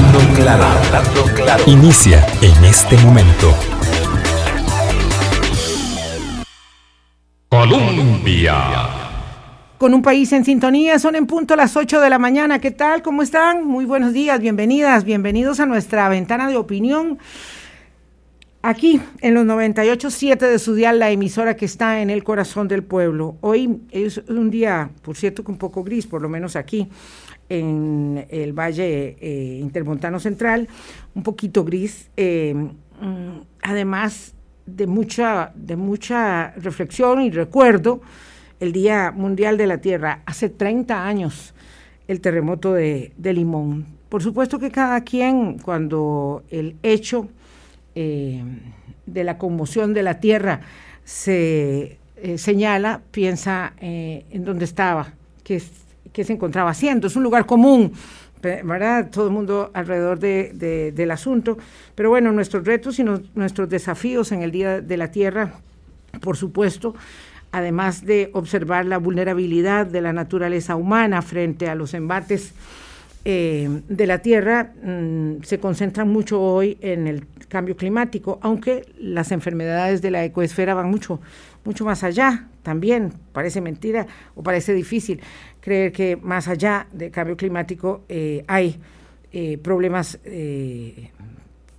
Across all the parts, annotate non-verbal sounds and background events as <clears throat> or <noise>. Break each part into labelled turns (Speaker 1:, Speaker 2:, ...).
Speaker 1: Hablando claro, hablando claro. Inicia en este momento. Colombia.
Speaker 2: Con un país en sintonía, son en punto las 8 de la mañana. ¿Qué tal? ¿Cómo están? Muy buenos días, bienvenidas, bienvenidos a nuestra ventana de opinión. Aquí, en los 98.7 de su dial, la emisora que está en el corazón del pueblo. Hoy es un día, por cierto, que un poco gris, por lo menos aquí en el Valle eh, Intermontano Central, un poquito gris. Eh, mm, además de mucha, de mucha reflexión y recuerdo, el Día Mundial de la Tierra, hace 30 años, el terremoto de, de Limón. Por supuesto que cada quien, cuando el hecho eh, de la conmoción de la tierra se señala, piensa en dónde estaba, qué, se encontraba haciendo. Es un lugar común, ¿verdad? Todo el mundo alrededor del asunto. Pero bueno, nuestros retos y nuestros desafíos en el Día de la Tierra, por supuesto, además de observar la vulnerabilidad de la naturaleza humana frente a los embates eh, de la Tierra mm, se concentran mucho hoy en el cambio climático, aunque las enfermedades de la ecoesfera van mucho, mucho más allá también. Parece mentira o parece difícil creer que más allá del cambio climático eh, hay eh, problemas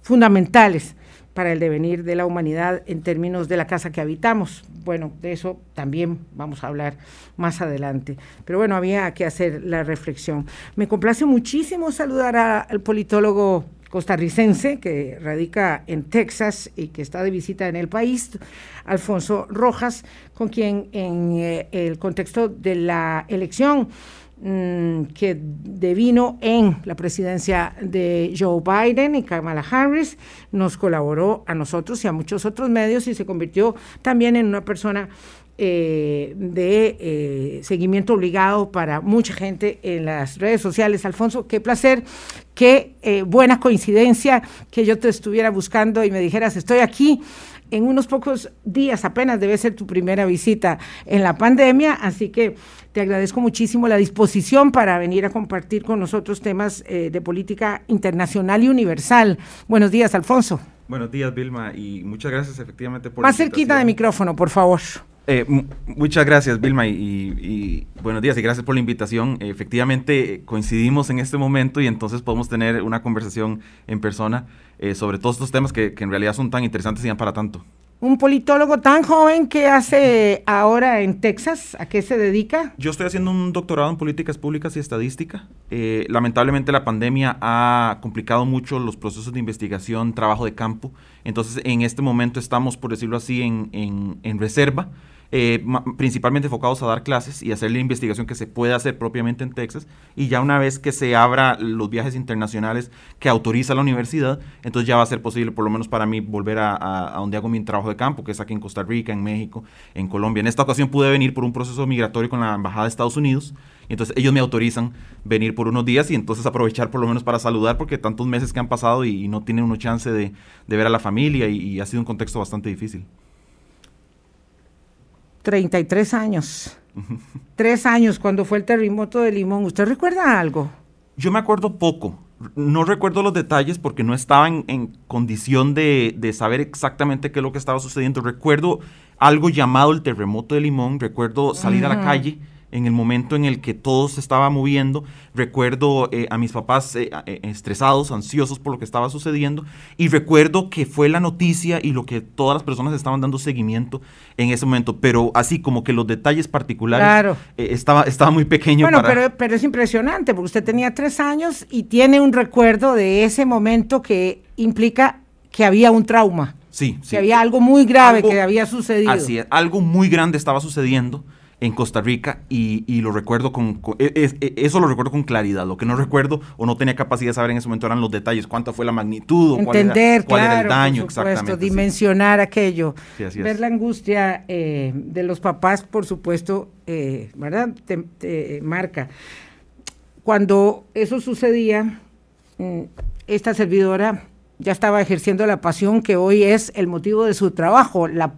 Speaker 2: fundamentales para el devenir de la humanidad en términos de la casa que habitamos. Bueno, de eso también vamos a hablar más adelante. Pero bueno, había que hacer la reflexión. Me complace muchísimo saludar al politólogo costarricense que radica en Texas y que está de visita en el país, Alfonso Rojas, con quien en eh, el contexto de la elección Mm, que devino en la presidencia de Joe Biden y Kamala Harris, nos colaboró a nosotros y a muchos otros medios y se convirtió también en una persona eh, de eh, seguimiento obligado para mucha gente en las redes sociales. Alfonso, qué placer, qué eh, buena coincidencia que yo te estuviera buscando y me dijeras, estoy aquí en unos pocos días, apenas debe ser tu primera visita en la pandemia, así que te agradezco muchísimo la disposición para venir a compartir con nosotros temas eh, de política internacional y universal. Buenos días, Alfonso.
Speaker 3: Buenos días, Vilma, y muchas gracias efectivamente por...
Speaker 2: Más cerquita de micrófono, por favor.
Speaker 3: Eh, muchas gracias, Vilma, y, buenos días y gracias por la invitación. efectivamente, eh, coincidimos en este momento y entonces podemos tener una conversación en persona sobre todos estos temas que en realidad son tan interesantes y dan para tanto
Speaker 2: un politólogo tan joven que hace ahora en Texas, ¿a qué se dedica?
Speaker 3: Yo estoy haciendo un doctorado en políticas públicas y estadística. Eh, lamentablemente la pandemia ha complicado mucho los procesos de investigación, trabajo de campo. Entonces en este momento estamos, por decirlo así, en, en, en reserva eh, principalmente enfocados a dar clases y hacer la investigación que se puede hacer propiamente en Texas. Y ya una vez que se abra los viajes internacionales que autoriza la universidad, entonces ya va a ser posible, por lo menos para mí, volver a, donde hago mi trabajo de campo, que es aquí en Costa Rica, en México, en Colombia. En esta ocasión pude venir por un proceso migratorio con la Embajada de Estados Unidos. Y entonces ellos me autorizan venir por unos días y entonces aprovechar por lo menos para saludar porque tantos meses que han pasado y, no tienen uno chance de, ver a la familia y ha sido un contexto bastante difícil.
Speaker 2: 33 años. Tres años cuando fue el terremoto de Limón. ¿Usted recuerda algo?
Speaker 3: Yo me acuerdo poco. No recuerdo los detalles porque no estaba en, condición de, saber exactamente qué es lo que estaba sucediendo. Recuerdo algo llamado el terremoto de Limón. Recuerdo salir a la calle en el momento en el que todo se estaba moviendo. Recuerdo eh, a mis papás eh, eh, estresados, ansiosos por lo que estaba sucediendo. Y recuerdo que fue la noticia y lo que todas las personas estaban dando seguimiento en ese momento. Pero así como que los detalles particulares estaba, estaba muy pequeño.
Speaker 2: Bueno, pero, pero es impresionante, porque usted tenía tres años y tiene un recuerdo de ese momento que implica que había un trauma.
Speaker 3: Sí,
Speaker 2: sí. Que había algo muy grave que había sucedido.
Speaker 3: Así es, algo muy grande estaba sucediendo en Costa Rica y, lo recuerdo con, e, e, eso lo recuerdo con claridad. Lo que no recuerdo o no tenía capacidad de saber en ese momento eran los detalles, cuánta fue la magnitud,
Speaker 2: Entender,
Speaker 3: cuál,
Speaker 2: era,
Speaker 3: el daño, exactamente.
Speaker 2: Dimensionar aquello. Ver la angustia eh, de los papás, por supuesto, eh, ¿verdad? Te, marca. Cuando eso sucedía, mm, esta servidora ya estaba ejerciendo la pasión que hoy es el motivo de su trabajo, la,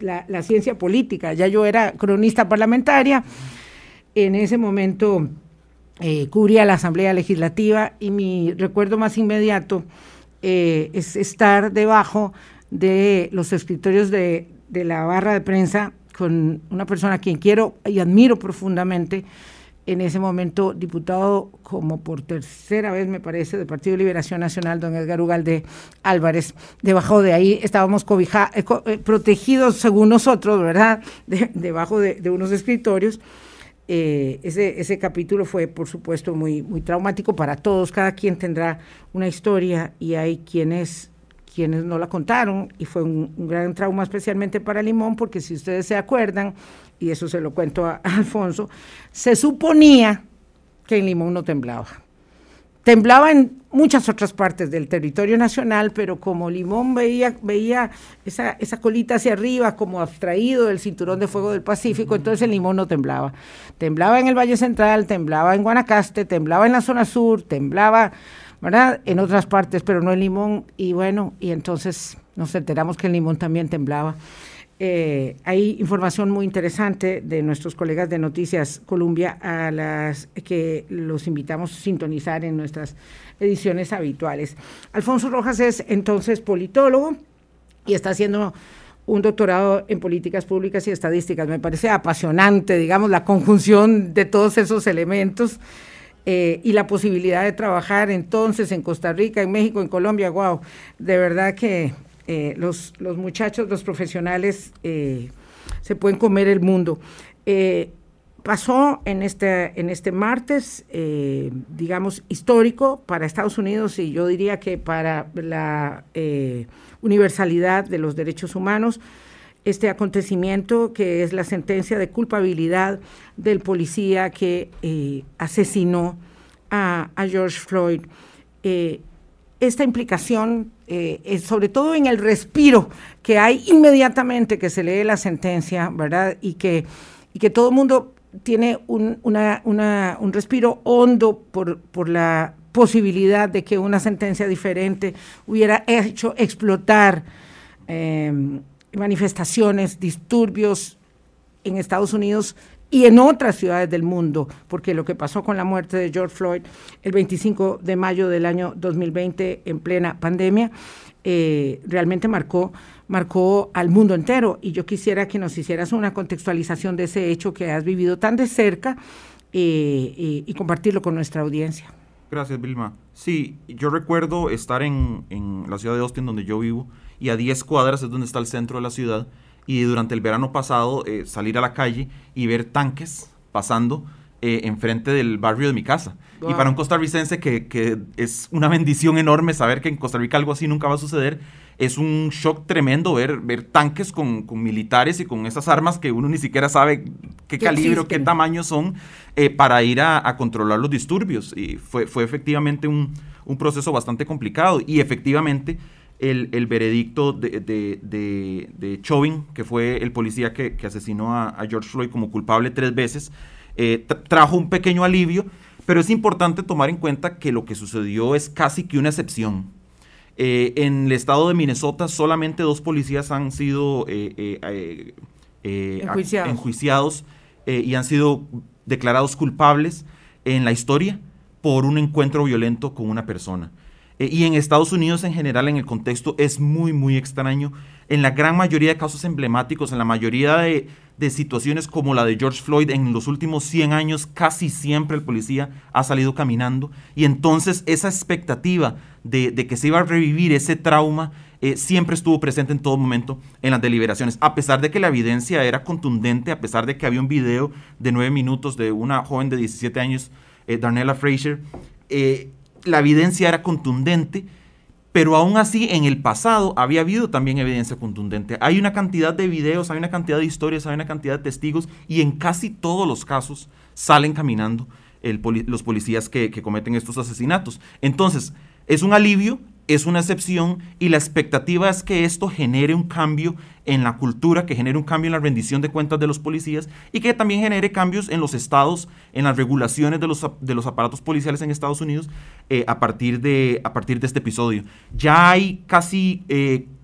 Speaker 2: la, ciencia política. Ya yo era cronista parlamentaria. En ese momento eh, cubría la Asamblea Legislativa y mi recuerdo más inmediato eh, es estar debajo de los escritorios de, de la barra de prensa con una persona a quien quiero y admiro profundamente, en ese momento diputado como por tercera vez, me parece, del Partido Liberación Nacional, don Edgar Ugalde Álvarez. Debajo de ahí estábamos cobija, eh, eh, protegidos, según nosotros, ¿verdad?, <laughs> debajo de, unos escritorios. Eh, ese, ese capítulo fue, por supuesto, muy, muy traumático para todos. Cada quien tendrá una historia y hay quienes quienes no la contaron y fue un, gran trauma especialmente para Limón porque si ustedes se acuerdan, y eso se lo cuento a, <laughs> Alfonso, se suponía que en Limón no temblaba. Temblaba en muchas otras partes del territorio nacional, pero como Limón veía, veía esa, esa colita hacia arriba como abstraído del cinturón de fuego del Pacífico, entonces el Limón no temblaba. Temblaba en el Valle Central, temblaba en Guanacaste, temblaba en la zona sur, temblaba ¿verdad? En otras partes, pero no en Limón. Y bueno, y entonces nos enteramos que en Limón también temblaba. Eh, hay información muy interesante de nuestros colegas de Noticias Colombia a las que los invitamos a sintonizar en nuestras ediciones habituales. Alfonso Rojas es entonces politólogo y está haciendo un doctorado en políticas públicas y estadísticas. Me parece apasionante, digamos, la conjunción de todos esos elementos. Eh, y la posibilidad de trabajar entonces en Costa Rica, en México, en Colombia, wow, de verdad que eh, los, los, muchachos, los profesionales eh, se pueden comer el mundo. pasó en este, en este martes, digamos, histórico para Estados Unidos y yo diría que para la universalidad de los derechos humanos este acontecimiento que es la sentencia de culpabilidad del policía que eh, asesinó a, George Floyd. Eh, esta implicación, eh, sobre todo en el respiro que hay inmediatamente que se lee la sentencia, ¿verdad? Y que, y que todo el mundo tiene un, un respiro hondo por, por la posibilidad de que una sentencia diferente hubiera hecho explotar manifestaciones, disturbios en Estados Unidos y en otras ciudades del mundo, porque lo que pasó con la muerte de George Floyd el 25 de mayo del año 2020 en plena pandemia, eh, realmente marcó, marcó al mundo entero. Y yo quisiera que nos hicieras una contextualización de ese hecho que has vivido tan de cerca eh, y, compartirlo con nuestra audiencia.
Speaker 3: Gracias, Vilma. Sí, yo recuerdo estar en, en la ciudad de Austin, donde yo vivo, y a 10 cuadras es donde está el centro de la ciudad. Y durante el verano pasado eh, salir a la calle y ver tanques pasando eh, enfrente del barrio de mi casa. Y para un costarricense que, que, es una bendición enorme saber que en Costa Rica algo así nunca va a suceder, es un shock tremendo ver, ver tanques con, con militares y con esas armas que uno ni siquiera sabe qué calibre o qué tamaño son eh, para ir a, a, controlar los disturbios. Y fue, fue efectivamente un, un proceso bastante complicado. Y efectivamente el, veredicto de, de, Chauvin, que fue el policía que, asesinó a, George Floyd como culpable tres veces, eh, trajo un pequeño alivio, pero es importante tomar en cuenta que lo que sucedió es casi que una excepción. Eh, en el estado de Minnesota solamente dos policías han sido eh, enjuiciados, enjuiciados y han sido declarados culpables en la historia por un encuentro violento con una persona. Eh, y en Estados Unidos en general, en el contexto, es muy, muy extraño. En la gran mayoría de casos emblemáticos, en la mayoría de, situaciones como la de George Floyd, en los últimos 100 años, casi siempre el policía ha salido caminando. Y entonces esa expectativa de, que se iba a revivir ese trauma eh, siempre estuvo presente en todo momento en las deliberaciones, a pesar de que la evidencia era contundente, a pesar de que había un video de nueve minutos de una joven de 17 años, eh, Darnella Fraser, eh, la evidencia era contundente, pero aún así en el pasado había habido también evidencia contundente. Hay una cantidad de videos, hay una cantidad de historias, hay una cantidad de testigos y en casi todos los casos salen caminando los policías que, cometen estos asesinatos. Entonces, es un alivio es una excepción y la expectativa es que esto genere un cambio en la cultura, que genere un cambio en la rendición de cuentas de los policías y que también genere cambios en los estados, en las regulaciones de los, de los aparatos policiales en Estados Unidos eh, a, partir de, a partir de este episodio. Ya hay casi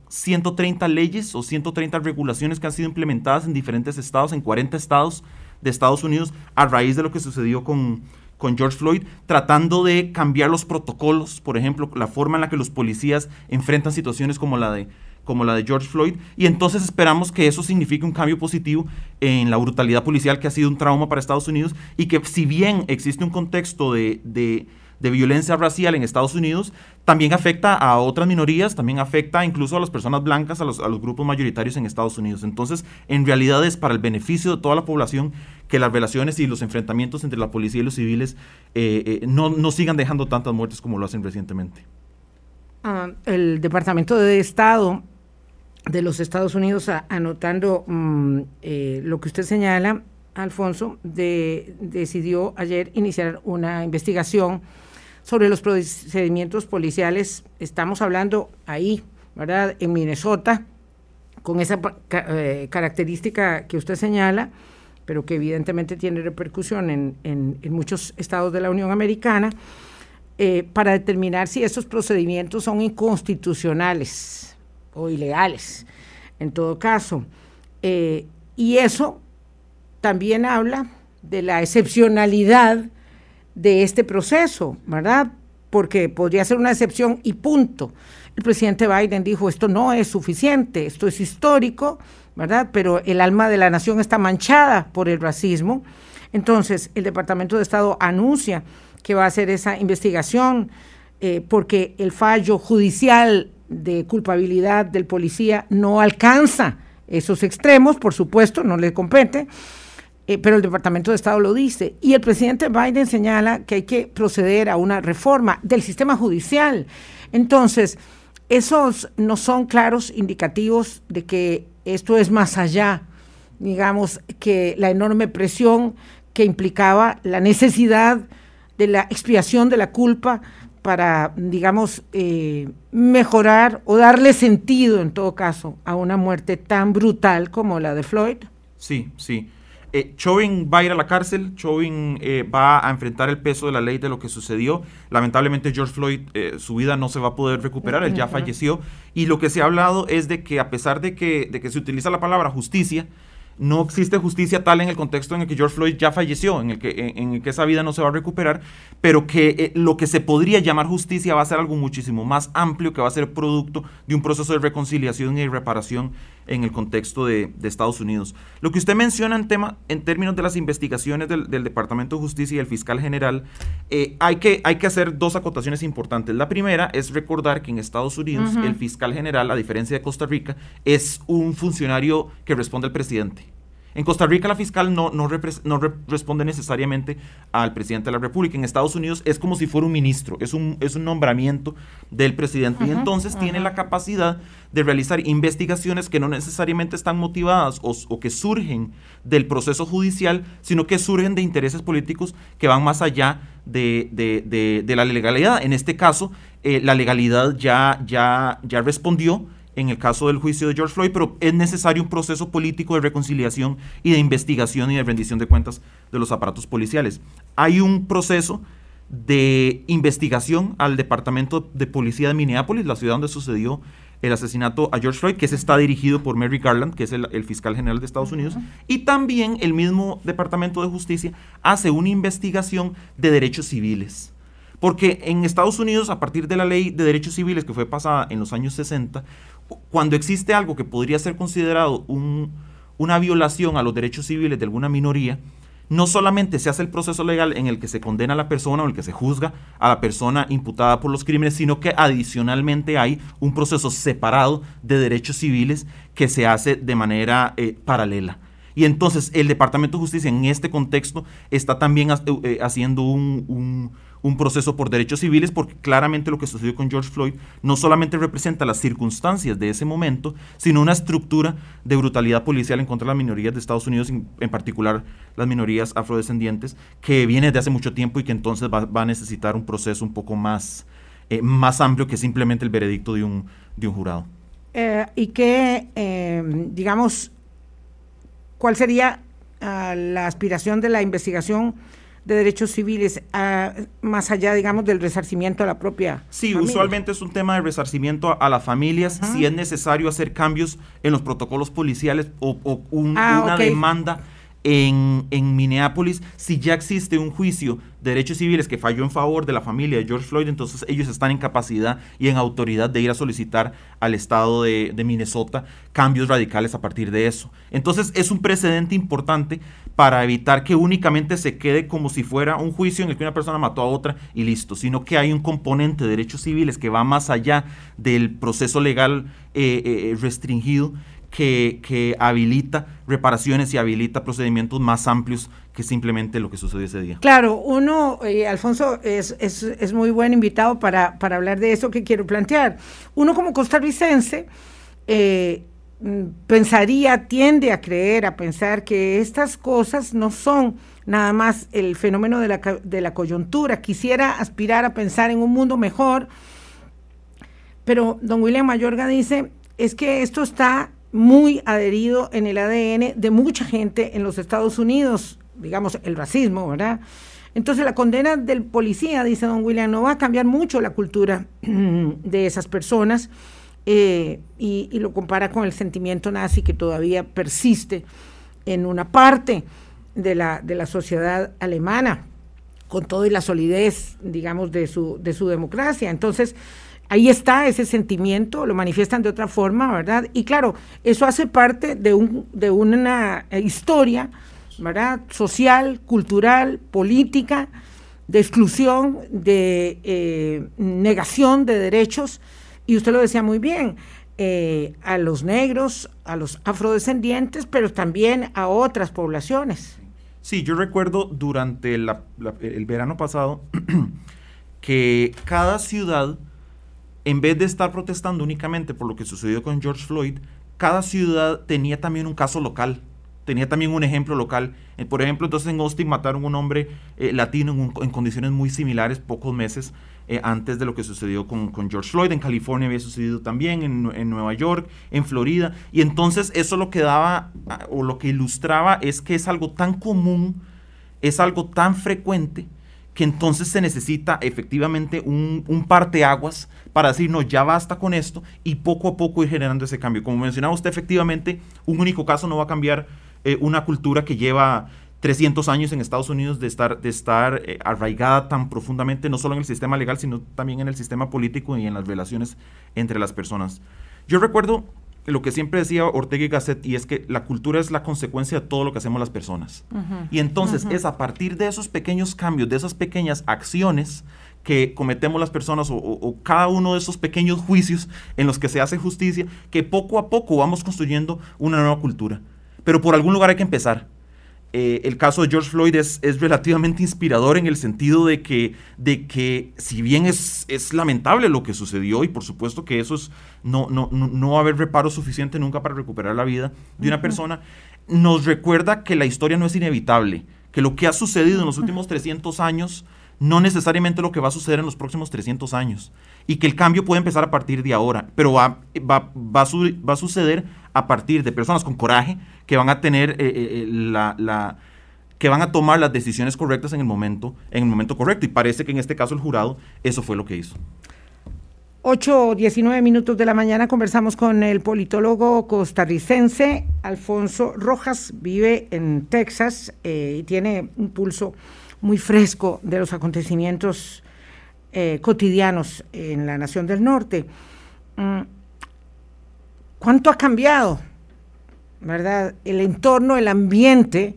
Speaker 3: 130 eh, leyes o 130 regulaciones que han sido implementadas en diferentes estados, en 40 estados de Estados Unidos, a raíz de lo que sucedió con, con George Floyd, tratando de cambiar los protocolos, por ejemplo, la forma en la que los policías enfrentan situaciones como la de como la de George Floyd, y entonces esperamos que eso signifique un cambio positivo en la brutalidad policial que ha sido un trauma para Estados Unidos y que si bien existe un contexto de, de de violencia racial en Estados Unidos también afecta a otras minorías, también afecta incluso a las personas blancas, a los, a los, grupos mayoritarios en Estados Unidos. Entonces, en realidad es para el beneficio de toda la población que las relaciones y los enfrentamientos entre la policía y los civiles eh, eh, no, no, sigan dejando tantas muertes como lo hacen recientemente.
Speaker 2: Uh, el Departamento de Estado de los Estados Unidos, a, anotando um, eh, lo que usted señala, Alfonso, de, decidió ayer iniciar una investigación sobre los procedimientos policiales, estamos hablando ahí, ¿verdad? En Minnesota, con esa eh, característica que usted señala, pero que evidentemente tiene repercusión en, en, muchos estados de la Unión Americana, eh, para determinar si esos procedimientos son inconstitucionales o ilegales, en todo caso. Eh, y eso también habla de la excepcionalidad de este proceso, ¿verdad? Porque podría ser una excepción y punto. El presidente Biden dijo, esto no es suficiente, esto es histórico, ¿verdad? Pero el alma de la nación está manchada por el racismo. Entonces, el Departamento de Estado anuncia que va a hacer esa investigación eh, porque el fallo judicial de culpabilidad del policía no alcanza esos extremos, por supuesto, no le compete. Eh, pero el Departamento de Estado lo dice. Y el presidente Biden señala que hay que proceder a una reforma del sistema judicial. Entonces, esos no son claros indicativos de que esto es más allá, digamos, que la enorme presión que implicaba la necesidad de la expiación de la culpa para, digamos, eh, mejorar o darle sentido, en todo caso, a una muerte tan brutal como la de Floyd.
Speaker 3: Sí, sí. Eh, Chauvin va a ir a la cárcel, Chauvin eh, va a enfrentar el peso de la ley de lo que sucedió. Lamentablemente George Floyd, eh, su vida no se va a poder recuperar, él ya falleció. Y lo que se ha hablado es de que a pesar de que, de que se utiliza la palabra justicia, no existe justicia tal en el contexto en el que George Floyd ya falleció, en el que, en, el que esa vida no se va a recuperar, pero que eh, lo que se podría llamar justicia va a ser algo muchísimo más amplio, que va a ser producto de un proceso de reconciliación y reparación en el contexto de, de, Estados Unidos. Lo que usted menciona en, tema, en términos de las investigaciones del, del Departamento de Justicia y el fiscal general, eh, hay, que, hay que hacer dos acotaciones importantes. La primera es recordar que en Estados Unidos uh -huh. el fiscal general, a diferencia de Costa Rica, es un funcionario que responde al presidente. En Costa Rica la fiscal no, no, no re responde necesariamente al presidente de la República. En Estados Unidos es como si fuera un ministro, es un, es un nombramiento del presidente uh -huh, y entonces uh -huh. tiene la capacidad de realizar investigaciones que no necesariamente están motivadas o, o, que surgen del proceso judicial, sino que surgen de intereses políticos que van más allá de, de, de, de la legalidad. En este caso, eh, la legalidad ya, ya, ya respondió en el caso del juicio de George Floyd, pero es necesario un proceso político de reconciliación y de investigación y de rendición de cuentas de los aparatos policiales. Hay un proceso de investigación al Departamento de Policía de Minneapolis, la ciudad donde sucedió el asesinato a George Floyd, que se está dirigido por Mary Garland, que es el, el fiscal general de Estados Unidos, uh -huh. y también el mismo Departamento de Justicia hace una investigación de derechos civiles. Porque en Estados Unidos, a partir de la ley de derechos civiles que fue pasada en los años 60, cuando existe algo que podría ser considerado un, una violación a los derechos civiles de alguna minoría, no solamente se hace el proceso legal en el que se condena a la persona o el que se juzga a la persona imputada por los crímenes, sino que adicionalmente hay un proceso separado de derechos civiles que se hace de manera eh, paralela. Y entonces el Departamento de Justicia en este contexto está también eh, haciendo un un proceso por derechos civiles porque claramente lo que sucedió con George Floyd no solamente representa las circunstancias de ese momento, sino una estructura de brutalidad policial en contra de las minorías de Estados Unidos, en, particular las minorías afrodescendientes, que viene de hace mucho tiempo y que entonces va, a necesitar un proceso un poco más, eh, más amplio que simplemente el veredicto de un, de un jurado.
Speaker 2: Eh, y que, eh, digamos, ¿cuál sería uh, la aspiración de la investigación? De derechos civiles, uh, más allá, digamos, del resarcimiento a la propia.
Speaker 3: Sí, familia. usualmente es un tema de resarcimiento a, a las familias, si es necesario hacer cambios en los protocolos policiales o, o un, ah, una okay. demanda en, Minneapolis, si ya existe un juicio de derechos civiles que falló en favor de la familia de George Floyd, entonces ellos están en capacidad y en autoridad de ir a solicitar al estado de, de Minnesota cambios radicales a partir de eso. Entonces es un precedente importante para evitar que únicamente se quede como si fuera un juicio en el que una persona mató a otra y listo, sino que hay un componente de derechos civiles que va más allá del proceso legal eh, eh, restringido que, habilita reparaciones y habilita procedimientos más amplios que simplemente lo que sucedió ese día.
Speaker 2: Claro, uno, eh, Alfonso, es, es, es, muy buen invitado para, para, hablar de eso que quiero plantear. Uno como costarricense eh, mm, pensaría, tiende a creer, a pensar que estas cosas no son nada más el fenómeno de la, de la coyuntura. Quisiera aspirar a pensar en un mundo mejor, pero don William Mayorga dice, es que esto está muy adherido en el ADN de mucha gente en los Estados Unidos, digamos, el racismo, ¿verdad? Entonces la condena del policía, dice don William, no va a cambiar mucho la cultura <clears throat> de esas personas eh, y, lo compara con el sentimiento nazi que todavía persiste en una parte de la, de la sociedad alemana, con todo y la solidez, digamos, de su, de su democracia. Entonces, ahí está ese sentimiento, lo manifiestan de otra forma, ¿verdad? Y claro, eso hace parte de, un, de una historia, ¿verdad? Social, cultural, política, de exclusión, de eh, negación de derechos, y usted lo decía muy bien, eh, a los negros, a los afrodescendientes, pero también a otras poblaciones.
Speaker 3: Sí, yo recuerdo durante el verano pasado <clears throat> que cada ciudad en vez de estar protestando únicamente por lo que sucedió con George Floyd, cada ciudad tenía también un caso local, tenía también un ejemplo local. Eh, por ejemplo, entonces en Austin mataron a un hombre eh, latino en, condiciones muy similares pocos meses eh, antes de lo que sucedió con, George Floyd. En California había sucedido también, en, en, Nueva York, en Florida. Y entonces eso lo que daba ah, o lo que ilustraba es que es algo tan común, es algo tan frecuente que entonces se necesita efectivamente un, un parteaguas para decir, no, ya basta con esto y poco a poco ir generando ese cambio. Como mencionaba usted, efectivamente, un único caso no va a cambiar eh, una cultura que lleva 300 años en Estados Unidos de estar, de estar eh, arraigada tan profundamente, no solo en el sistema legal, sino también en el sistema político y en las relaciones entre las personas. Yo recuerdo lo que siempre decía Ortega y Gasset, y es que la cultura es la consecuencia de todo lo que hacemos las personas. Y entonces es a partir de esos pequeños cambios, de esas pequeñas acciones que cometemos las personas o, cada uno de esos pequeños juicios en los que se hace justicia, que poco a poco vamos construyendo una nueva cultura. Pero por algún lugar hay que empezar. Eh, el caso de George Floyd es, es, relativamente inspirador en el sentido de que, de que si bien es, es lamentable lo que sucedió y por supuesto que eso es, no, no, no, va a haber reparo suficiente nunca para recuperar la vida de una persona, nos recuerda que la historia no es inevitable, que lo que ha sucedido en los últimos 300 años no necesariamente lo que va a suceder en los próximos 300 años y que el cambio puede empezar a partir de ahora, pero va, va, va, a, suceder a partir de personas con coraje que van a tener eh, eh, eh, la, la, que van a tomar las decisiones correctas en el momento en el momento correcto y parece que en este caso el jurado eso fue lo que hizo.
Speaker 2: 8 o 19 minutos de la mañana conversamos con el politólogo costarricense Alfonso Rojas, vive en Texas y tiene un pulso muy fresco de los acontecimientos eh, cotidianos en la nación del norte. Mm, ¿Cuánto ha cambiado? ¿Verdad? El entorno, el ambiente.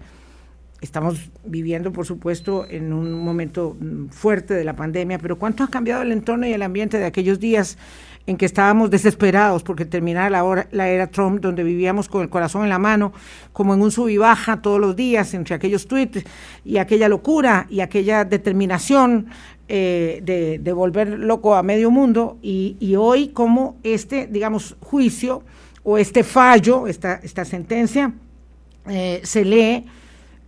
Speaker 2: Estamos viviendo, por supuesto, en un momento mm, fuerte de la pandemia, pero ¿cuánto ha cambiado el entorno y el ambiente de aquellos días en que estábamos desesperados porque terminara la, la era Trump, donde vivíamos con el corazón en la mano, como en un sub y baja todos los días entre aquellos tweets y aquella locura y aquella determinación eh, de, volver loco a medio mundo. Y, hoy como este, digamos, juicio o este fallo, esta, sentencia, eh, se lee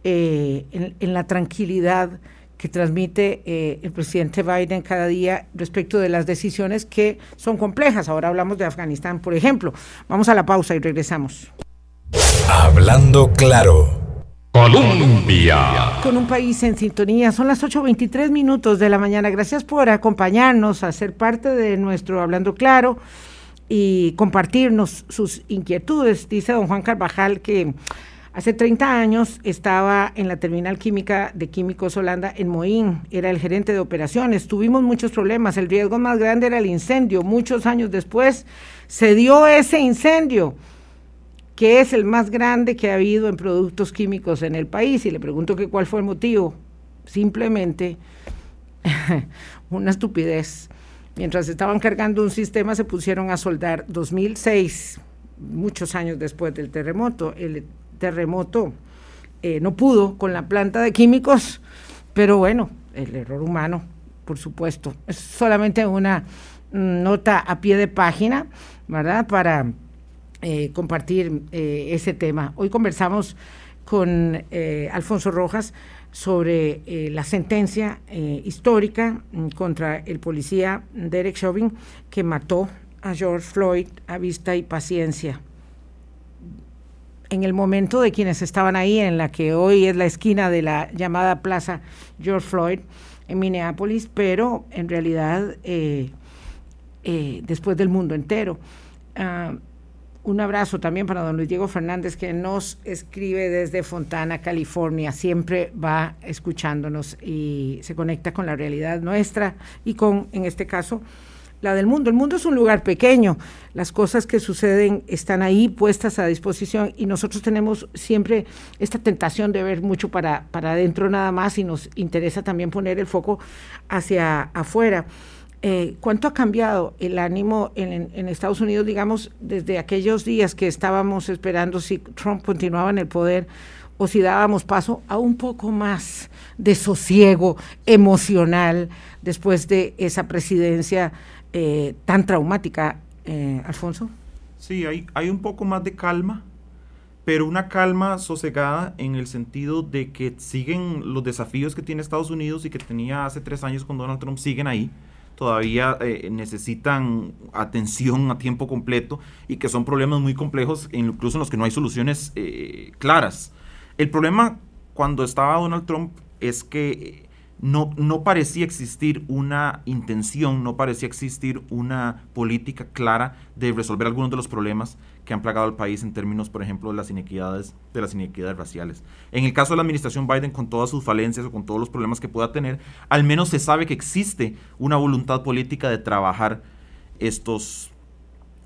Speaker 2: eh, en la tranquilidad que transmite eh, el presidente Biden cada día respecto de las decisiones que son complejas. Ahora hablamos de Afganistán, por ejemplo. Vamos a la pausa y regresamos.
Speaker 1: Hablando claro. Colombia.
Speaker 2: Con un país en sintonía. Son las 8.23 minutos de la mañana. Gracias por acompañarnos a ser parte de nuestro Hablando Claro y compartirnos sus inquietudes. Dice don Juan Carvajal que Hace 30 años estaba en la terminal química de Químicos Holanda en Moín, era el gerente de operaciones. Tuvimos muchos problemas, el riesgo más grande era el incendio. Muchos años después se dio ese incendio, que es el más grande que ha habido en productos químicos en el país. Y le pregunto que cuál fue el motivo. Simplemente <laughs> una estupidez. Mientras estaban cargando un sistema se pusieron a soldar 2006, muchos años después del terremoto. Terremoto eh, no pudo con la planta de químicos, pero bueno, el error humano, por supuesto. Es solamente una nota a pie de página, ¿verdad? Para eh, compartir eh, ese tema. Hoy conversamos con Alfonso Rojas sobre la sentencia histórica mm, contra el policía Derek Chauvin que mató a George Floyd a vista y paciencia en el momento de quienes estaban ahí, en la que hoy es la esquina de la llamada Plaza George Floyd en Minneapolis, pero en realidad eh, eh, después del mundo entero. Ah, un abrazo también para don Luis Diego Fernández, que nos escribe desde Fontana, California. Siempre va escuchándonos y se conecta con la realidad nuestra y con, en este caso, la del mundo. El mundo es un lugar pequeño, las cosas que suceden están ahí puestas a disposición y nosotros tenemos siempre esta tentación de ver mucho para, para adentro nada más y nos interesa también poner el foco hacia afuera. Eh, ¿Cuánto ha cambiado el ánimo en, en, Estados Unidos, digamos, desde aquellos días que estábamos esperando si Trump continuaba en el poder o si dábamos paso a un poco más de sosiego emocional después de esa presidencia eh, tan traumática, eh, Alfonso?
Speaker 3: Sí, hay, un poco más de calma, pero una calma sosegada en el sentido de que siguen los desafíos que tiene Estados Unidos y que tenía hace tres años con Donald Trump, siguen ahí. Todavía eh, necesitan atención a tiempo completo y que son problemas muy complejos, incluso en los que no hay soluciones claras. El problema cuando estaba Donald Trump es que no, no parecía existir una intención, no parecía existir una política clara de resolver algunos de los problemas que han plagado al país en términos, por ejemplo, de las inequidades, de las inequidades raciales. En el caso de la administración Biden, con todas sus falencias o con todos los problemas que pueda tener, al menos se sabe que existe una voluntad política de trabajar estos,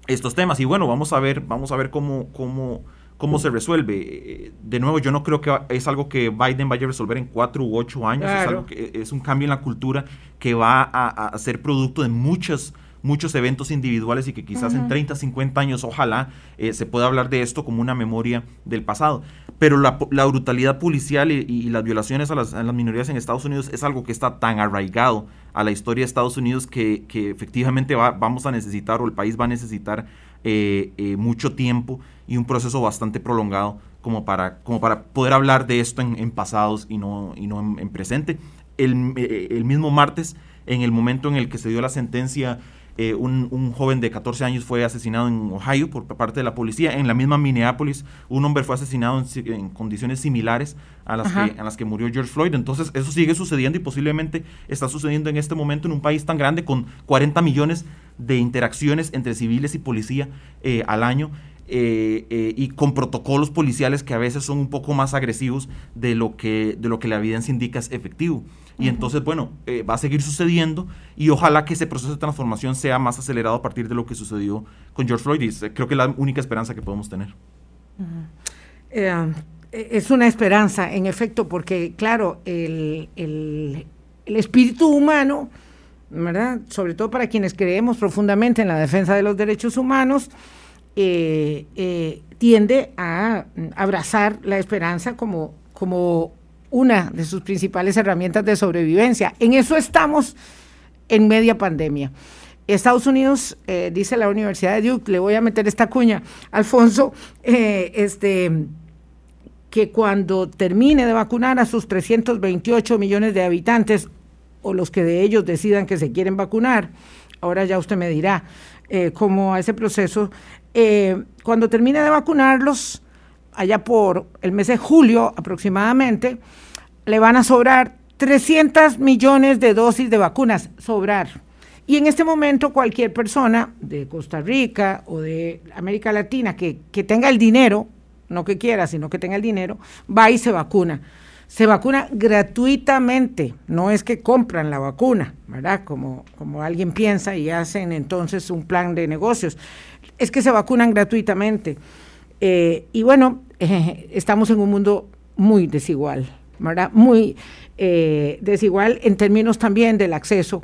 Speaker 3: estos temas. Y bueno, vamos a ver, vamos a ver cómo, cómo ¿Cómo se resuelve? De nuevo, yo no creo que es algo que Biden vaya a resolver en cuatro u ocho años. Es, algo que, es un cambio en la cultura que va a, ser producto de muchos, muchos eventos individuales y que quizás en 30, 50 años, ojalá, eh, se pueda hablar de esto como una memoria del pasado. Pero la, brutalidad policial y, las violaciones a las, minorías en Estados Unidos es algo que está tan arraigado a la historia de Estados Unidos que, efectivamente vamos a necesitar o el país va a necesitar eh, eh, mucho tiempo y un proceso bastante prolongado como para, como para poder hablar de esto en, pasados y no, y no en, presente. El, eh, el, mismo martes, en el momento en el que se dio la sentencia, eh, un, un, joven de 14 años fue asesinado en Ohio por parte de la policía. En la misma Minneapolis, un hombre fue asesinado en, condiciones similares a las, que, a las que murió George Floyd. Entonces, eso sigue sucediendo y posiblemente está sucediendo en este momento en un país tan grande con 40 millones de interacciones entre civiles y policía eh, al año. Eh, eh, y con protocolos policiales que a veces son un poco más agresivos de lo que, de lo que la evidencia indica es efectivo. Y entonces, bueno, eh, va a seguir sucediendo y ojalá que ese proceso de transformación sea más acelerado a partir de lo que sucedió con George Floyd. Y creo que es la única esperanza que podemos tener.
Speaker 2: es una esperanza, en efecto, porque, claro, el, el, el espíritu humano, ¿verdad? Sobre todo para quienes creemos profundamente en la defensa de los derechos humanos, eh, eh, tiende a abrazar la esperanza como, como una de sus principales herramientas de sobrevivencia. En eso estamos en media pandemia. Estados Unidos, eh, dice la Universidad de Duke, le voy a meter esta cuña, Alfonso, este, que cuando termine de vacunar a sus 328 millones de habitantes, o los que de ellos decidan que se quieren vacunar, ahora ya usted me dirá cómo a ese proceso, eh, cuando termine de vacunarlos, allá por el mes de julio aproximadamente, le van a sobrar 300 millones de dosis de vacunas, sobrar. Y en este momento cualquier persona de Costa Rica o de América Latina que, tenga el dinero, no que quiera, sino que tenga el dinero, va y se vacuna. Se vacuna gratuitamente, no es que compran la vacuna, ¿verdad? Como, como alguien piensa y hacen entonces un plan de negocios. Es que se vacunan gratuitamente. Eh, y bueno, <laughs> estamos en un mundo muy desigual, ¿verdad? Muy eh, desigual en términos también del acceso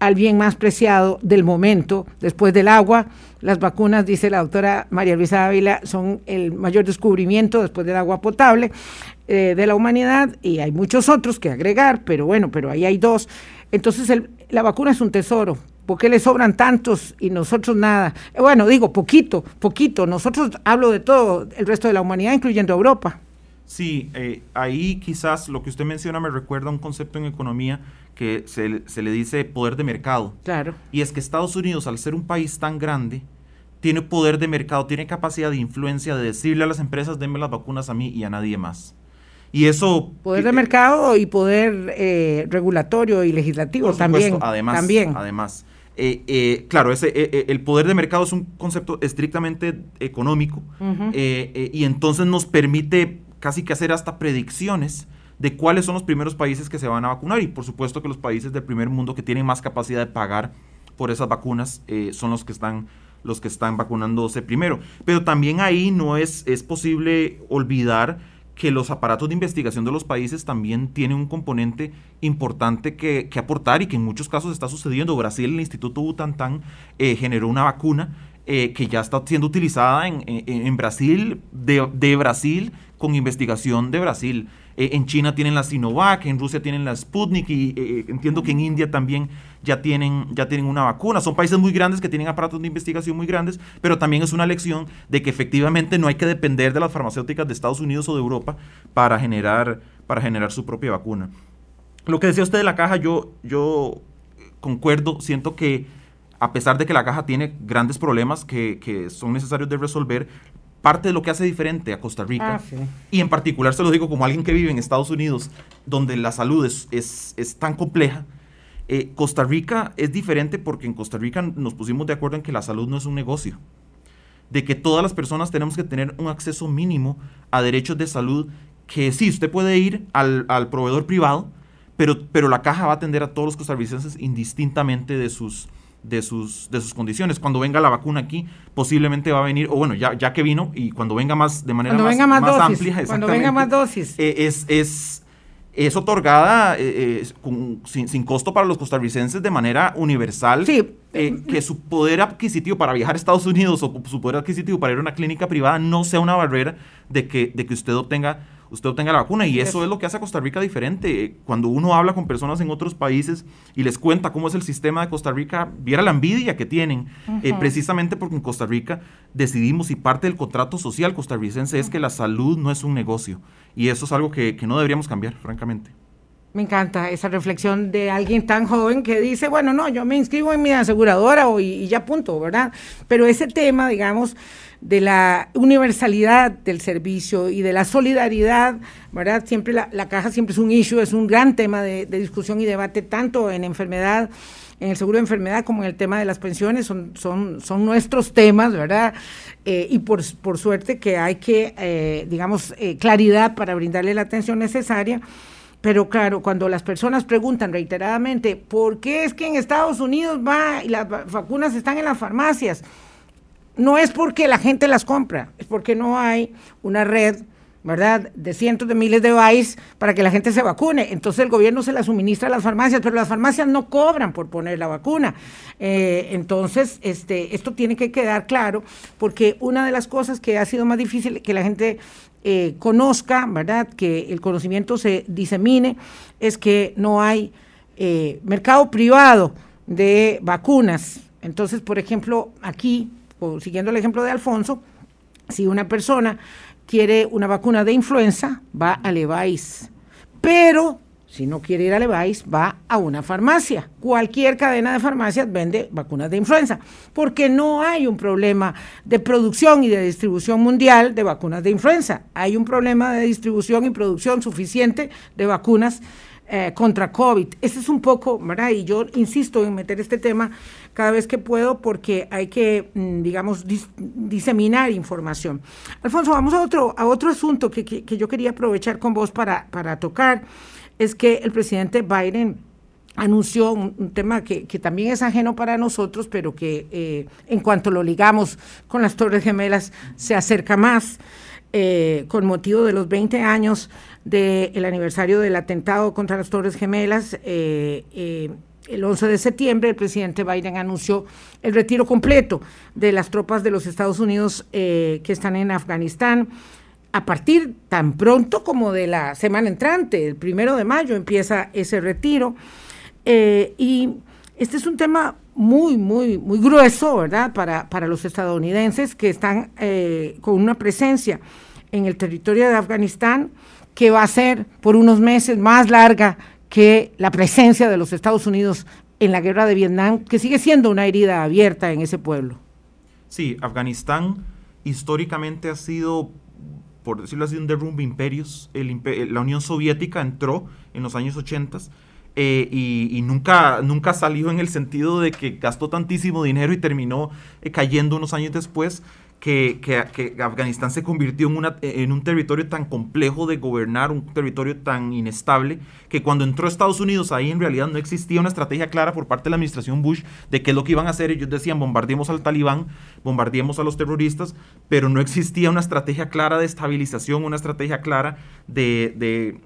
Speaker 2: al bien más preciado del momento, después del agua. Las vacunas, dice la doctora María Luisa Ávila, son el mayor descubrimiento después del agua potable eh, de la humanidad y hay muchos otros que agregar, pero bueno, pero ahí hay dos. Entonces la vacuna es un tesoro. ¿Por qué le sobran tantos y nosotros nada? Eh, bueno, digo, poquito, poquito. Nosotros hablo de todo, el resto de la humanidad, incluyendo Europa.
Speaker 3: Sí, eh, ahí quizás lo que usted menciona me recuerda a un concepto en economía que se, se, le dice poder de mercado.
Speaker 2: Claro.
Speaker 3: Y es que Estados Unidos, al ser un país tan grande, tiene poder de mercado, tiene capacidad de influencia de decirle a las empresas, denme las vacunas a mí y a nadie más. Y eso...
Speaker 2: Poder de mercado y poder eh, regulatorio y legislativo por también.
Speaker 3: Además,
Speaker 2: también.
Speaker 3: además. Eh, eh, claro, ese, el poder de mercado es un concepto estrictamente económico y entonces nos permite casi que hacer hasta predicciones de cuáles son los primeros países que se van a vacunar y por supuesto que los países del primer mundo que tienen más capacidad de pagar por esas vacunas eh, son los que están los que están vacunándose primero. Pero también ahí no es, es posible olvidar que los aparatos de investigación de los países también tienen un componente importante que, aportar y que en muchos casos está sucediendo. Brasil, el Instituto Butantan, eh, generó una vacuna eh, que ya está siendo utilizada en, Brasil, de, Brasil, con investigación de Brasil. Eh, en China tienen la Sinovac, en Rusia tienen la Sputnik y entiendo que en India también ya tienen, ya tienen una vacuna. Son países muy grandes que tienen aparatos de investigación muy grandes, pero también es una lección de que efectivamente no hay que depender de las farmacéuticas de Estados Unidos o de Europa para generar, para generar su propia vacuna. Lo que decía usted de la caja, yo, yo concuerdo, siento que a pesar de que la caja tiene grandes problemas que, que, son necesarios de resolver, parte de lo que hace diferente a Costa Rica,
Speaker 2: ah,
Speaker 3: y en particular se lo digo como alguien que vive en Estados Unidos, donde la salud es, es, tan compleja, eh, Costa Rica es diferente porque en Costa Rica nos pusimos de acuerdo en que la salud no es un negocio, de que todas las personas tenemos que tener un acceso mínimo a derechos de salud, que sí, usted puede ir al, al proveedor privado, pero, pero la caja va a atender a todos los costarricenses indistintamente de sus de sus, de sus condiciones. Cuando venga la vacuna aquí, posiblemente va a venir, o bueno, ya, ya que vino, y cuando venga más de manera más, más, amplia,
Speaker 2: cuando venga más dosis.
Speaker 3: Eh, es, es, es otorgada eh, eh, sin, sin, costo para los costarricenses de manera universal.
Speaker 2: Sí.
Speaker 3: que su poder adquisitivo para viajar a Estados Unidos o su poder adquisitivo para ir a una clínica privada no sea una barrera de que, de que usted obtenga usted obtenga la vacuna. Y eso es lo que hace a Costa Rica diferente. Cuando uno habla con personas en otros países y les cuenta cómo es el sistema de Costa Rica, viera la envidia que tienen, eh, precisamente porque en Costa Rica decidimos y parte del contrato social costarricense es que la salud no es un negocio. Y eso es algo que, no deberíamos cambiar, francamente.
Speaker 2: Me encanta esa reflexión de alguien tan joven que dice, bueno, no, yo me inscribo en mi aseguradora y, y ya punto, ¿verdad? Pero ese tema, digamos, de la universalidad del servicio y de la solidaridad, ¿verdad? Siempre la, caja siempre es un issue, es un gran tema de, discusión y debate, tanto en enfermedad, en el seguro de enfermedad como en el tema de las pensiones, son, son, son nuestros temas, ¿verdad? Eh, y por, por, suerte que hay que, eh, digamos, eh, claridad para brindarle la atención necesaria. Pero claro, cuando las personas preguntan reiteradamente, ¿por qué es que en Estados Unidos va y las vacunas están en las farmacias? No es porque la gente las compra, es porque no hay una red, ¿verdad?, de cientos de miles de VICE para que la gente se vacune. Entonces el gobierno se la suministra a las farmacias, pero las farmacias no cobran por poner la vacuna. Eh, entonces, este, esto tiene que quedar claro, porque una de las cosas que ha sido más difícil que la gente eh, conozca, ¿verdad?, que el conocimiento se disemine, es que no hay eh, mercado privado de vacunas. Entonces, por ejemplo, aquí siguiendo el ejemplo de Alfonso, si una persona quiere una vacuna de influenza, va a Levi's. Pero si no quiere ir a Levi's, va a una farmacia. Cualquier cadena de farmacias vende vacunas de influenza, porque no hay un problema de producción y de distribución mundial de vacunas de influenza. Hay un problema de distribución y producción suficiente de vacunas eh, contra COVID. Ese es un poco, ¿verdad? Y yo insisto en meter este tema cada vez que puedo porque hay que, mm, digamos, diseminar información. Alfonso, vamos a otro, a otro asunto que, que, yo quería aprovechar con vos para, para tocar. Es que el presidente Biden anunció un, tema que, que, también es ajeno para nosotros, pero que eh, en cuanto lo ligamos con las Torres Gemelas se acerca más. Eh, con motivo de los 20 años del aniversario del atentado contra las Torres Gemelas, eh, eh, el 11 de septiembre el presidente Biden anunció el retiro completo de las tropas de los Estados Unidos que están en Afganistán. A partir tan pronto como de la semana entrante, el primero de mayo, empieza ese retiro. y este es un tema muy, muy, muy grueso, ¿verdad?, para, para los estadounidenses que están eh, con una presencia en el territorio de Afganistán que va a ser por unos meses más larga que la presencia de los Estados Unidos en la guerra de Vietnam, que sigue siendo una herida abierta en ese pueblo.
Speaker 3: Sí, Afganistán históricamente ha sido, por decirlo así, un derrumbe imperios. El, la Unión Soviética entró en los años 80 eh, y, nunca, nunca salió en el sentido de que gastó tantísimo dinero y terminó eh, cayendo unos años después que, que, Afganistán se convirtió en, una, en un territorio tan complejo de gobernar, un territorio tan inestable, que cuando entró Estados Unidos ahí en realidad no existía una estrategia clara por parte de la administración Bush de qué es lo que iban a hacer. Ellos decían bombardeemos al talibán, bombardeemos a los terroristas, pero no existía una estrategia clara de estabilización, una estrategia clara de,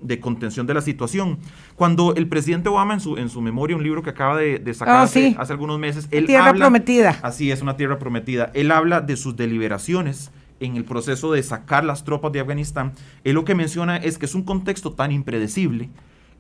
Speaker 3: de, contención de la situación. Cuando el presidente Obama en su, en su memoria, un libro que acaba de, sacar ah, hace, algunos meses, él
Speaker 2: tierra prometida.
Speaker 3: Así es, una tierra prometida. Él habla de sus deliberaciones en el proceso de sacar las tropas de Afganistán, él lo que menciona es que es un contexto tan impredecible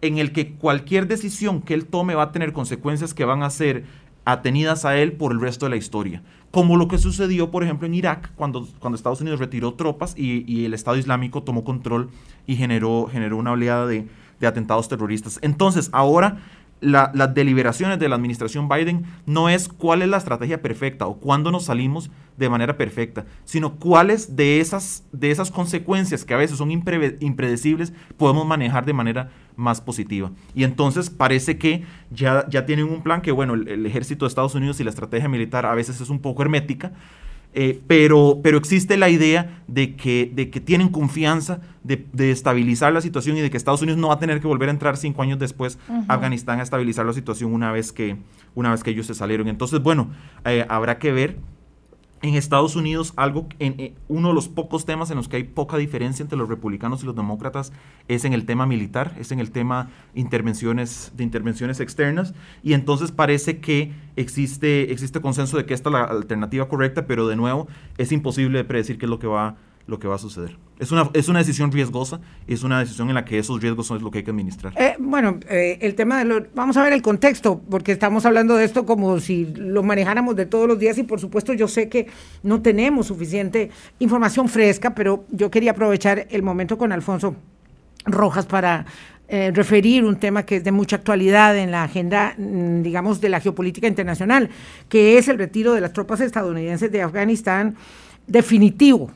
Speaker 3: en el que cualquier decisión que él tome va a tener consecuencias que van a ser atenidas a él por el resto de la historia. Como lo que sucedió, por ejemplo, en Irak, cuando, cuando Estados Unidos retiró tropas y, el Estado Islámico tomó control y generó, generó una oleada de, de atentados terroristas. Entonces, ahora las deliberaciones de la administración Biden no es cuál es la estrategia perfecta o cuándo nos salimos de manera perfecta, sino cuáles de esas, de esas consecuencias que a veces son impredecibles podemos manejar de manera más positiva. Y entonces parece que ya, ya tienen un plan que, bueno, el ejército de Estados Unidos y la estrategia militar a veces es un poco hermética, eh, pero, pero existe la idea de que, de que tienen confianza de, de, estabilizar la situación y de que Estados Unidos no va a tener que volver a entrar cinco años después a Afganistán a estabilizar la situación una vez que, una vez que ellos se salieron. Entonces, bueno, eh, habrá que ver en Estados Unidos algo en, eh, uno de los pocos temas en los que hay poca diferencia entre los republicanos y los demócratas es en el tema militar, es en el tema intervenciones de intervenciones externas. Y entonces parece que existe existe consenso de que esta es la alternativa correcta, pero de nuevo es imposible de predecir qué es lo que va lo que va a suceder. Es una, es una decisión riesgosa, es una decisión en la que esos riesgos son lo que hay que administrar.
Speaker 2: Eh, bueno, eh, el tema de lo, vamos a ver el contexto, porque estamos hablando de esto como si lo manejáramos de todos los días y por supuesto yo sé que no tenemos suficiente información fresca, pero yo quería aprovechar el momento con Alfonso Rojas para eh, referir un tema que es de mucha actualidad en la agenda, mm, digamos, de la geopolítica internacional, que es el retiro de las tropas estadounidenses de Afganistán definitivo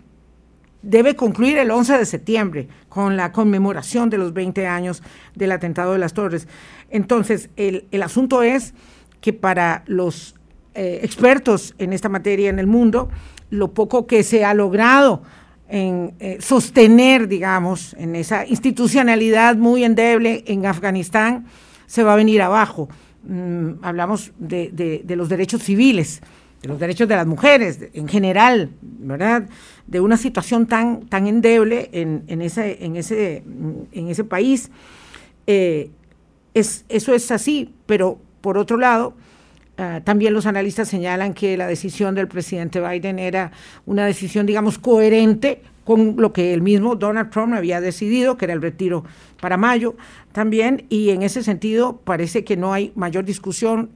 Speaker 2: debe concluir el 11 de septiembre con la conmemoración de los 20 años del atentado de las Torres. Entonces, el, asunto es que para los eh, expertos en esta materia en el mundo, lo poco que se ha logrado en eh, sostener, digamos, en esa institucionalidad muy endeble en Afganistán, se va a venir abajo. Mm, hablamos de, de los derechos civiles, de los derechos de las mujeres en general, ¿verdad? De una situación tan, tan endeble en, en, ese, en, ese, en ese país. Eh, es, eso es así, pero por otro lado, ah, también los analistas señalan que la decisión del presidente Biden era una decisión, digamos, coherente con lo que el mismo Donald Trump había decidido, que era el retiro para mayo también, y en ese sentido parece que no hay mayor discusión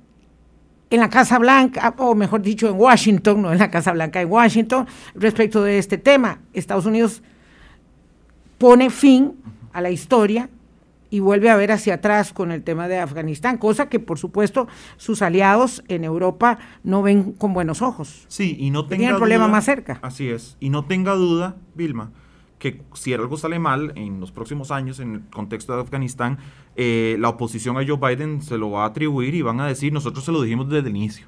Speaker 2: en la Casa Blanca, o mejor dicho, en Washington, no en la Casa Blanca, en Washington, respecto de este tema. Estados Unidos pone fin a la historia y vuelve a ver hacia atrás con el tema de Afganistán, cosa que por supuesto sus aliados en Europa no ven con buenos ojos.
Speaker 3: Sí, y no tenga
Speaker 2: el problema más cerca.
Speaker 3: Así es, y no tenga duda, Vilma, que si algo sale mal en los próximos años en el contexto de Afganistán, eh, la oposición a Joe Biden se lo va a atribuir y van a decir, nosotros se lo dijimos desde el inicio.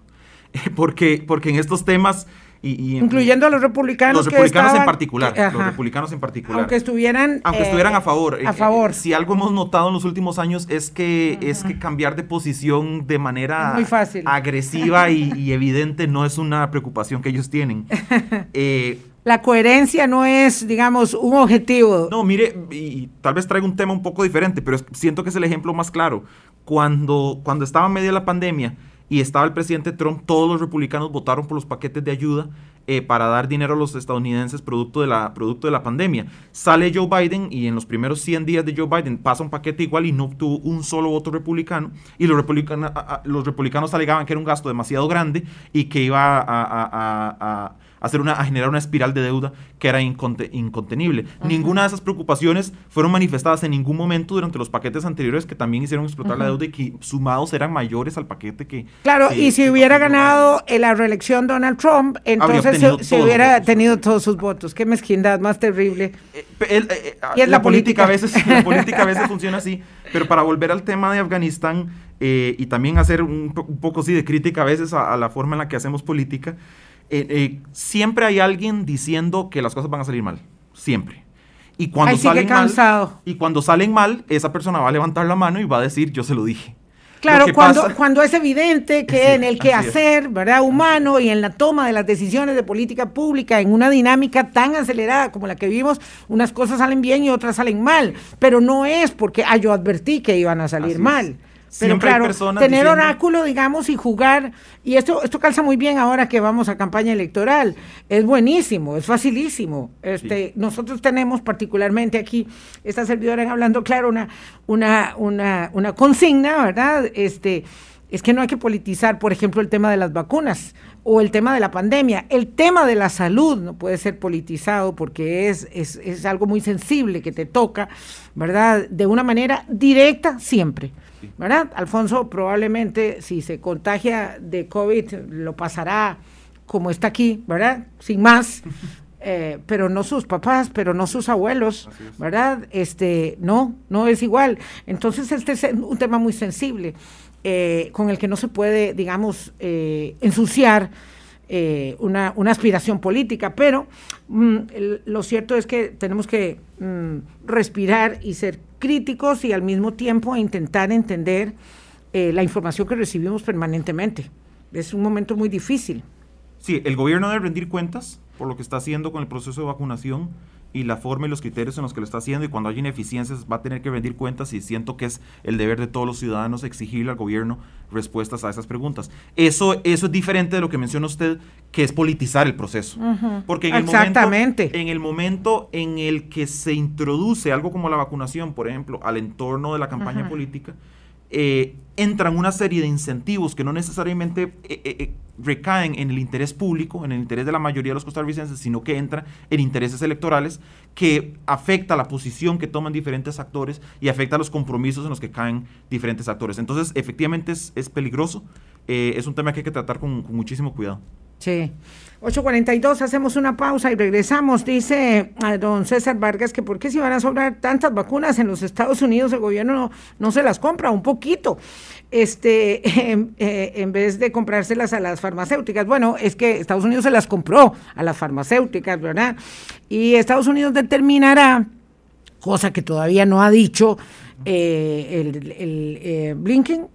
Speaker 3: <laughs> porque, porque en estos temas
Speaker 2: incluyendo a los republicanos
Speaker 3: los republicanos en particular los republicanos en particular
Speaker 2: aunque estuvieran
Speaker 3: aunque estuvieran a favor
Speaker 2: a favor
Speaker 3: si algo hemos notado en los últimos años es que es que cambiar de posición de manera
Speaker 2: Muy fácil.
Speaker 3: agresiva y, evidente no es una preocupación que ellos tienen <laughs>
Speaker 2: eh, la coherencia no es, digamos, un objetivo.
Speaker 3: No, mire, y tal vez traiga un tema un poco diferente, pero siento que es el ejemplo más claro. Cuando, cuando estaba en de la pandemia, y estaba el presidente Trump, todos los republicanos votaron por los paquetes de ayuda eh, para dar dinero a los estadounidenses producto de, la, producto de la pandemia. Sale Joe Biden y en los primeros 100 días de Joe Biden pasa un paquete igual y no obtuvo un solo voto republicano y los, republicanos, los republicanos alegaban que era un gasto demasiado grande y que iba a hacer una, a generar una espiral de deuda que era incontenible. Ninguna de esas preocupaciones fueron manifestadas en ningún momento durante los paquetes anteriores que también hicieron explotar la deuda y que sumados eran mayores al paquete que...
Speaker 2: Claro, y si hubiera ganado en la reelección Donald Trump, entonces se, hubiera tenido todos sus votos. Qué mezquindad más terrible.
Speaker 3: Eh, eh, eh, y es la, política. a veces, la política a veces <laughs> funciona así, pero para volver al tema de Afganistán y también hacer un, poco así de crítica a veces a la forma en la que hacemos política, eh, eh, siempre hay alguien diciendo que las cosas van a salir mal. Siempre. Y cuando, salen mal, y cuando salen mal, esa persona va a levantar la mano y va a decir, yo se lo dije.
Speaker 2: Claro, cuando, cuando es evidente que en el quehacer, ¿verdad? Humano y en la toma de las decisiones de política pública, en una dinámica tan acelerada como la que vivimos, unas cosas salen bien y otras salen mal. Pero no es porque ah, yo advertí que iban a salir mal. Pero claro, tener oráculo, digamos, y jugar, y esto, esto calza muy bien ahora que vamos a campaña electoral, es buenísimo, es facilísimo. Este, Nosotros tenemos particularmente aquí, esta servidora en Hablando Claro, una, una, una, una consigna, ¿verdad? Este, es que no hay que politizar, por ejemplo, el tema de las vacunas o el tema de la pandemia. El tema de la salud no puede ser politizado porque es, es, es algo muy sensible que te toca, ¿verdad? De una manera directa siempre. ¿Verdad? Alfonso probablemente si se contagia de COVID lo pasará como está aquí, ¿verdad? Sin más. <laughs> Eh, pero no sus papás, pero no sus abuelos, ¿verdad? Este, no, no es igual. Entonces este es un tema muy sensible, eh, con el que no se puede, digamos, eh, ensuciar una, aspiración política, pero mm, lo cierto es que tenemos que mm, respirar y ser críticos y al mismo tiempo intentar entender eh, la información que recibimos permanentemente. Es un momento muy difícil.
Speaker 3: Sí, el gobierno debe rendir cuentas por lo que está haciendo con el proceso de vacunación y la forma y los criterios en los que lo está haciendo y cuando hay ineficiencias va a tener que rendir cuentas y siento que es el deber de todos los ciudadanos exigirle al gobierno respuestas a esas preguntas. Eso, eso es diferente de lo que menciona usted, que es politizar el proceso. Porque en
Speaker 2: Exactamente.
Speaker 3: El momento, en el momento en el que se introduce algo como la vacunación, por ejemplo, al entorno de la campaña política, eh, entran una serie de incentivos que no necesariamente eh, eh, recaen en el interés público, en el interés de la mayoría de los costarricenses, sino que entran en intereses electorales que afecta la posición que toman diferentes actores y afecta los compromisos en los que caen diferentes actores. Entonces, efectivamente es, peligroso, es un tema que hay que tratar con muchísimo cuidado.
Speaker 2: Sí. 8.42, hacemos una pausa y regresamos. Dice a don César Vargas que por qué si van a sobrar tantas vacunas en los Estados Unidos el gobierno no, se las compra, un poquito, este, <laughs> eh, en vez de comprárselas a las farmacéuticas. Bueno, es que Estados Unidos se las compró a las farmacéuticas, ¿verdad? Y Estados Unidos determinará, cosa que todavía no ha dicho eh, el, el eh, Blinken,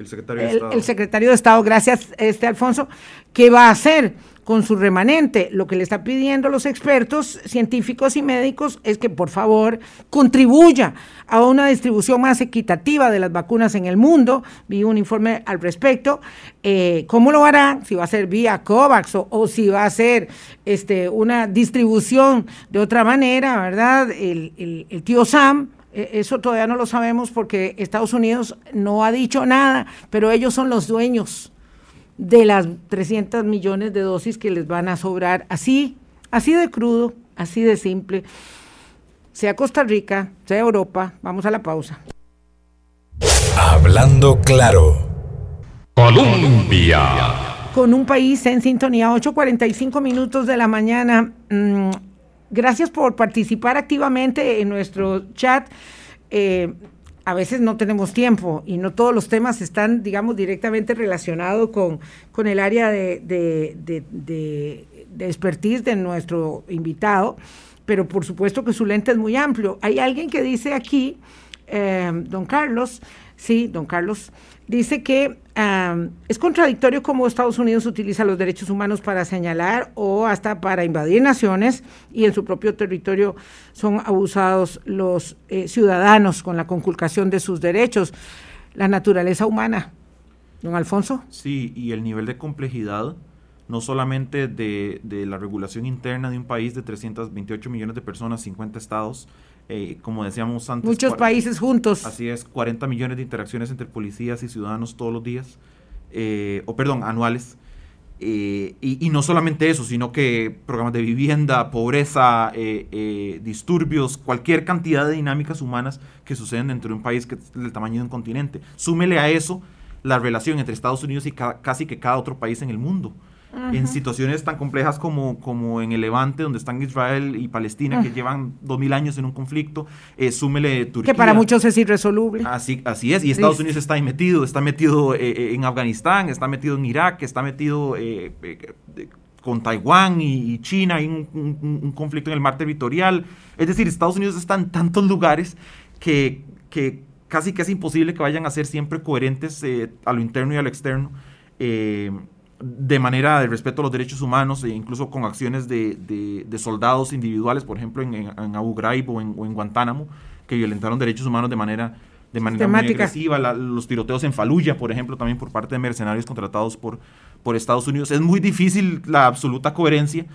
Speaker 3: el secretario de Estado.
Speaker 2: El secretario de Estado, gracias, este Alfonso, ¿qué va a hacer con su remanente? Lo que le está pidiendo los expertos científicos y médicos es que por favor contribuya a una distribución más equitativa de las vacunas en el mundo. Vi un informe al respecto. Eh, ¿Cómo lo hará? Si va a ser vía COVAX o, si va a ser este, una distribución de otra manera, ¿verdad? el, el tío Sam eso todavía no lo sabemos porque Estados Unidos no ha dicho nada, pero ellos son los dueños de las 300 millones de dosis que les van a sobrar. Así, así de crudo, así de simple. Sea Costa Rica, sea Europa, vamos a la pausa.
Speaker 1: Hablando claro. Colombia.
Speaker 2: Con un país en sintonía, 8.45 minutos de la mañana. Mm, gracias por participar activamente en nuestro chat. Eh, a veces no tenemos tiempo y no todos los temas están, digamos, directamente relacionados con, con el área de, de, de, expertise de nuestro invitado, pero por supuesto que su lente es muy amplio. Hay alguien que dice aquí, eh, don Carlos, sí, don Carlos, dice que es contradictorio cómo Estados Unidos utiliza los derechos humanos para señalar o hasta para invadir naciones y en su propio territorio son abusados los eh, ciudadanos con la conculcación de sus derechos. La naturaleza humana. Don Alfonso.
Speaker 3: Sí, y el nivel de complejidad no solamente de, de, la regulación interna de un país de 328 millones de personas, 50 estados, eh, como decíamos antes.
Speaker 2: Muchos países juntos.
Speaker 3: Así es, 40 millones de interacciones entre policías y ciudadanos todos los días, eh, o perdón, anuales. Eh, y, no solamente eso, sino que programas de vivienda, pobreza, disturbios, cualquier cantidad de dinámicas humanas que suceden dentro de un país que es del tamaño de un continente. Súmele a eso la relación entre Estados Unidos y casi que cada otro país en el mundo en situaciones tan complejas como, como en el Levante, donde están Israel y Palestina, que llevan dos mil años en un conflicto, eh, súmele Turquía.
Speaker 2: Que para muchos es irresoluble.
Speaker 3: Así, así es, y Estados Unidos está ahí metido, está metido eh, eh, en Afganistán, está metido en Irak, está metido eh, con Taiwán y, China, hay un, conflicto en el mar territorial. Es decir, Estados Unidos está en tantos lugares que, que casi que es imposible que vayan a ser siempre coherentes a lo interno y a lo externo de manera de respeto a los derechos humanos e incluso con acciones de, de, soldados individuales, por ejemplo en, en Abu Ghraib o en, Guantánamo, que violentaron derechos humanos de manera, de manera muy agresiva, los tiroteos en Fallujah, por ejemplo, también por parte de mercenarios contratados por, por Estados Unidos. Es muy difícil la absoluta coherencia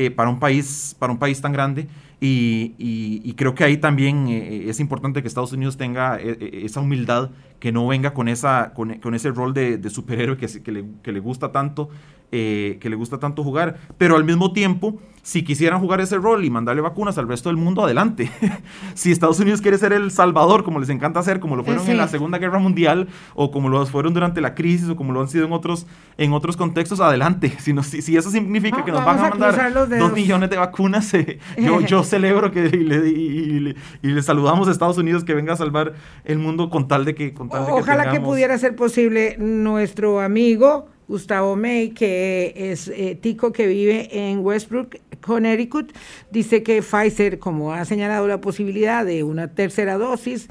Speaker 3: eh, para, un país, para un país tan grande. Y, creo que ahí también eh, es importante que Estados Unidos tenga eh, esa humildad que no venga con, esa, con, con ese rol de, de superhéroe que, que, le, que, le, gusta tanto, eh, que le gusta tanto jugar, pero al mismo tiempo, si quisieran jugar ese rol y mandarle vacunas al resto del mundo, adelante. <laughs> si Estados Unidos quiere ser el salvador, como les encanta hacer, como lo fueron en la Segunda Guerra Mundial, o como lo fueron durante la crisis, o como lo han sido en otros, en otros contextos, adelante. <laughs> Si, si, si eso significa que nos van a mandar dos millones de vacunas, eh, yo, yo <laughs> celebro que y le, y, le, saludamos a Estados Unidos que venga a salvar el mundo con tal de que... Con
Speaker 2: Ojalá que, pudiera ser posible nuestro amigo Gustavo May, que es eh, tico que vive en Westbrook, Connecticut, dice que Pfizer, como ha señalado la posibilidad de una tercera dosis,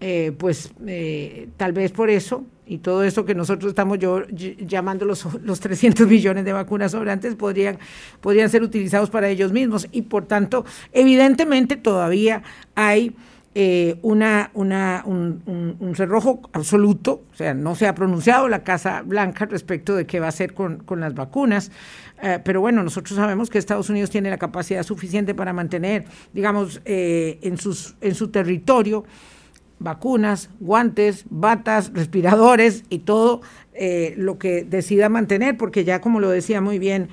Speaker 2: eh, pues eh, tal vez por eso y todo eso que nosotros estamos yo, llamando los, los 300 millones de vacunas sobrantes podrían, podrían ser utilizados para ellos mismos. Y por tanto evidentemente todavía hay eh, una, una, un, cerrojo absoluto, o sea, no se ha pronunciado la Casa Blanca respecto de qué va a hacer con, las vacunas, eh, pero bueno, nosotros sabemos que Estados Unidos tiene la capacidad suficiente para mantener, digamos, eh, en, sus, en su territorio vacunas, guantes, batas, respiradores y todo lo que decida mantener, porque ya como lo decía muy bien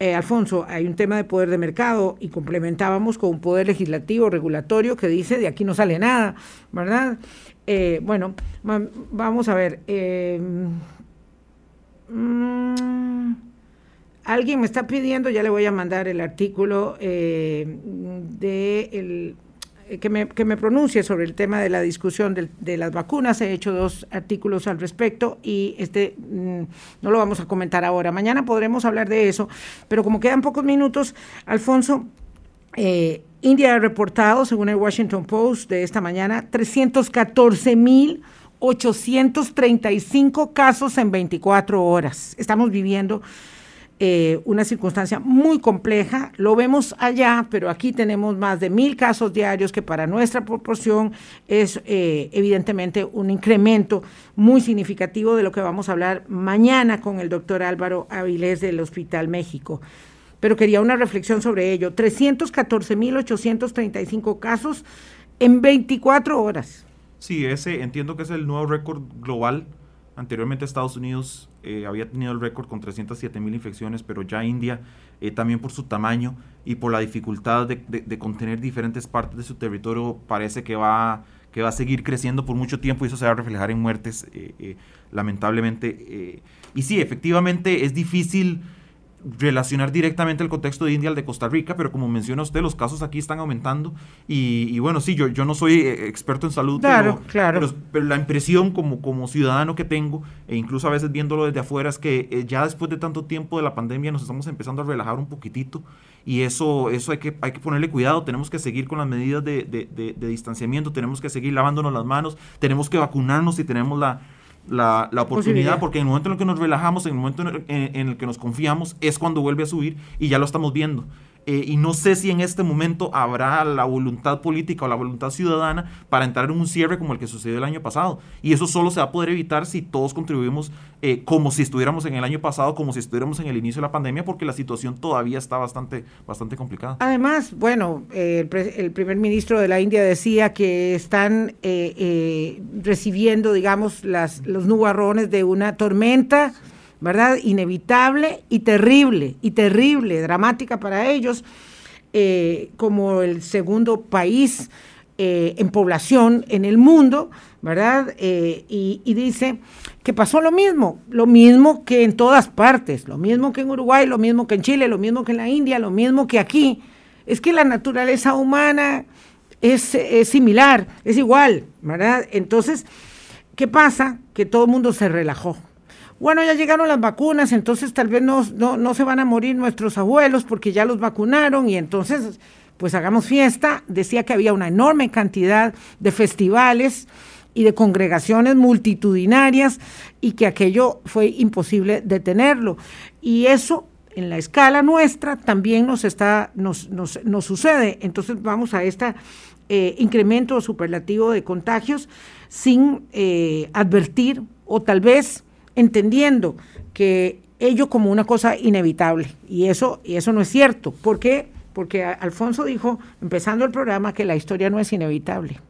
Speaker 2: eh, Alfonso, hay un tema de poder de mercado y complementábamos con un poder legislativo, regulatorio, que dice de aquí no sale nada, ¿verdad? Eh, bueno, vamos a ver. Eh, mm, alguien me está pidiendo, ya le voy a mandar el artículo de el eh, que me, que me pronuncie sobre el tema de la discusión de, las vacunas. He hecho dos artículos al respecto y este mm, no lo vamos a comentar ahora. Mañana podremos hablar de eso, pero como quedan pocos minutos, Alfonso, eh, India ha reportado, según el Washington Post de esta mañana, 314 mil 835 casos en 24 horas. Estamos viviendo eh, una circunstancia muy compleja. Lo vemos allá, pero aquí tenemos más de mil casos diarios, que para nuestra proporción es eh, evidentemente un incremento muy significativo de lo que vamos a hablar mañana con el doctor Álvaro Avilés del Hospital México. Pero quería una reflexión sobre ello. 314.835 casos en 24 horas.
Speaker 3: Sí, ese entiendo que es el nuevo récord global. Anteriormente Estados Unidos eh, había tenido el récord con 307 mil infecciones, pero ya India, eh, también por su tamaño y por la dificultad de, contener diferentes partes de su territorio, parece que va, que va a seguir creciendo por mucho tiempo y eso se va a reflejar en muertes, eh, lamentablemente. y sí, efectivamente es difícil relacionar directamente el contexto de India al de Costa Rica, pero como menciona usted, los casos aquí están aumentando y, bueno, sí, yo, yo no soy eh, experto en salud,
Speaker 2: claro, claro.
Speaker 3: Pero, la impresión como, como ciudadano que tengo, e incluso a veces viéndolo desde afuera, es que eh, ya después de tanto tiempo de la pandemia nos estamos empezando a relajar un poquitito y eso, eso hay, que, hay que ponerle cuidado, tenemos que seguir con las medidas de, de, de distanciamiento, tenemos que seguir lavándonos las manos, tenemos que vacunarnos si tenemos la la, la oportunidad, porque en el momento en el que nos relajamos, en el momento en el, que nos confiamos, es cuando vuelve a subir y ya lo estamos viendo. Eh, y no sé si en este momento habrá la voluntad política o la voluntad ciudadana para entrar en un cierre como el que sucedió el año pasado. Y eso solo se va a poder evitar si todos contribuimos eh, como si estuviéramos en el año pasado, como si estuviéramos en el inicio de la pandemia, porque la situación todavía está bastante, bastante complicada.
Speaker 2: Además, bueno, el, primer ministro de la India decía que están eh, recibiendo, digamos, las, los nubarrones de una tormenta ¿verdad? Inevitable y terrible, y terrible, dramática para ellos, eh, como el segundo país eh, en población en el mundo, ¿verdad? Eh, y, dice que pasó lo mismo, lo mismo que en todas partes, lo mismo que en Uruguay, lo mismo que en Chile, lo mismo que en la India, lo mismo que aquí. Es que la naturaleza humana es, es similar, es igual, ¿verdad? Entonces, ¿qué pasa? Que todo el mundo se relajó bueno, ya llegaron las vacunas, entonces tal vez no, no, se van a morir nuestros abuelos porque ya los vacunaron y entonces pues hagamos fiesta. Decía que había una enorme cantidad de festivales y de congregaciones multitudinarias y que aquello fue imposible detenerlo. Y eso en la escala nuestra también nos, está, nos, nos, nos sucede. Entonces vamos a este incremento superlativo de contagios sin eh, advertir o tal vez entendiendo que ello como una cosa inevitable. Y eso, y eso no es cierto. ¿Por qué? Porque Alfonso dijo, empezando el programa, que la historia no es inevitable.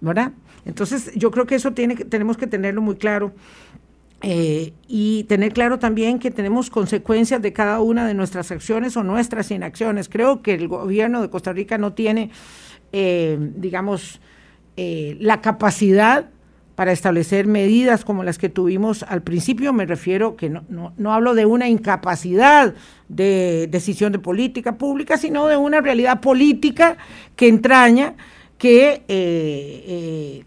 Speaker 2: ¿Verdad? Entonces, yo creo que eso tiene, tenemos que tenerlo muy claro. Eh, y tener claro también que tenemos consecuencias de cada una de nuestras acciones o nuestras inacciones. Creo que el gobierno de Costa Rica no tiene, eh, digamos, eh, la capacidad para establecer medidas como las que tuvimos al principio. Me refiero que no, no, hablo de una incapacidad de decisión de política pública, sino de una realidad política que entraña que eh, eh,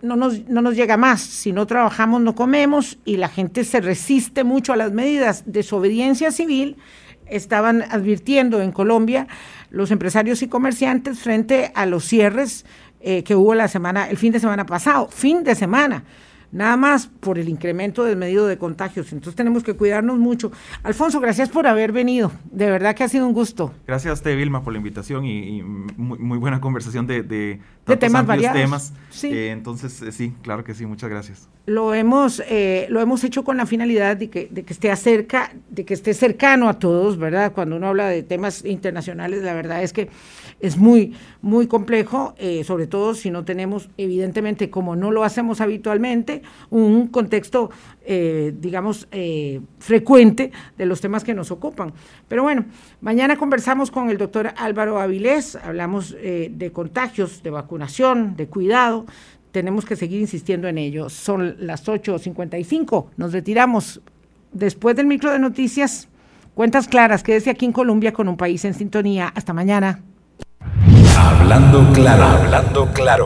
Speaker 2: no, nos, no nos llega más. Si no trabajamos, no comemos y la gente se resiste mucho a las medidas. Desobediencia civil estaban advirtiendo en Colombia los empresarios y comerciantes frente a los cierres eh, que hubo la semana, el fin de semana pasado, fin de semana nada más por el incremento del medio de contagios. Entonces tenemos que cuidarnos mucho. Alfonso, gracias por haber venido. De verdad que ha sido un gusto.
Speaker 3: Gracias a usted, Vilma, por la invitación y, muy, buena conversación de, de,
Speaker 2: temas variados.
Speaker 3: Temas. Sí. Eh, entonces, eh, sí, claro que sí, muchas gracias.
Speaker 2: Lo hemos, eh, lo hemos hecho con la finalidad de que, de que esté acerca, de que esté cercano a todos, ¿verdad? Cuando uno habla de temas internacionales, la verdad es que es muy, muy complejo, sobre todo si no tenemos, evidentemente, como no lo hacemos habitualmente, un contexto, eh, digamos, eh, frecuente de los temas que nos ocupan. Pero bueno, mañana conversamos con el doctor Álvaro Avilés, hablamos eh, de contagios, de vacunación, de cuidado. Tenemos que seguir insistiendo en ello. Son las 8.55, nos retiramos. Después del micro de noticias, cuentas claras, quédese aquí en Colombia con un país en sintonía. Hasta mañana.
Speaker 1: Hablando claro, hablando claro.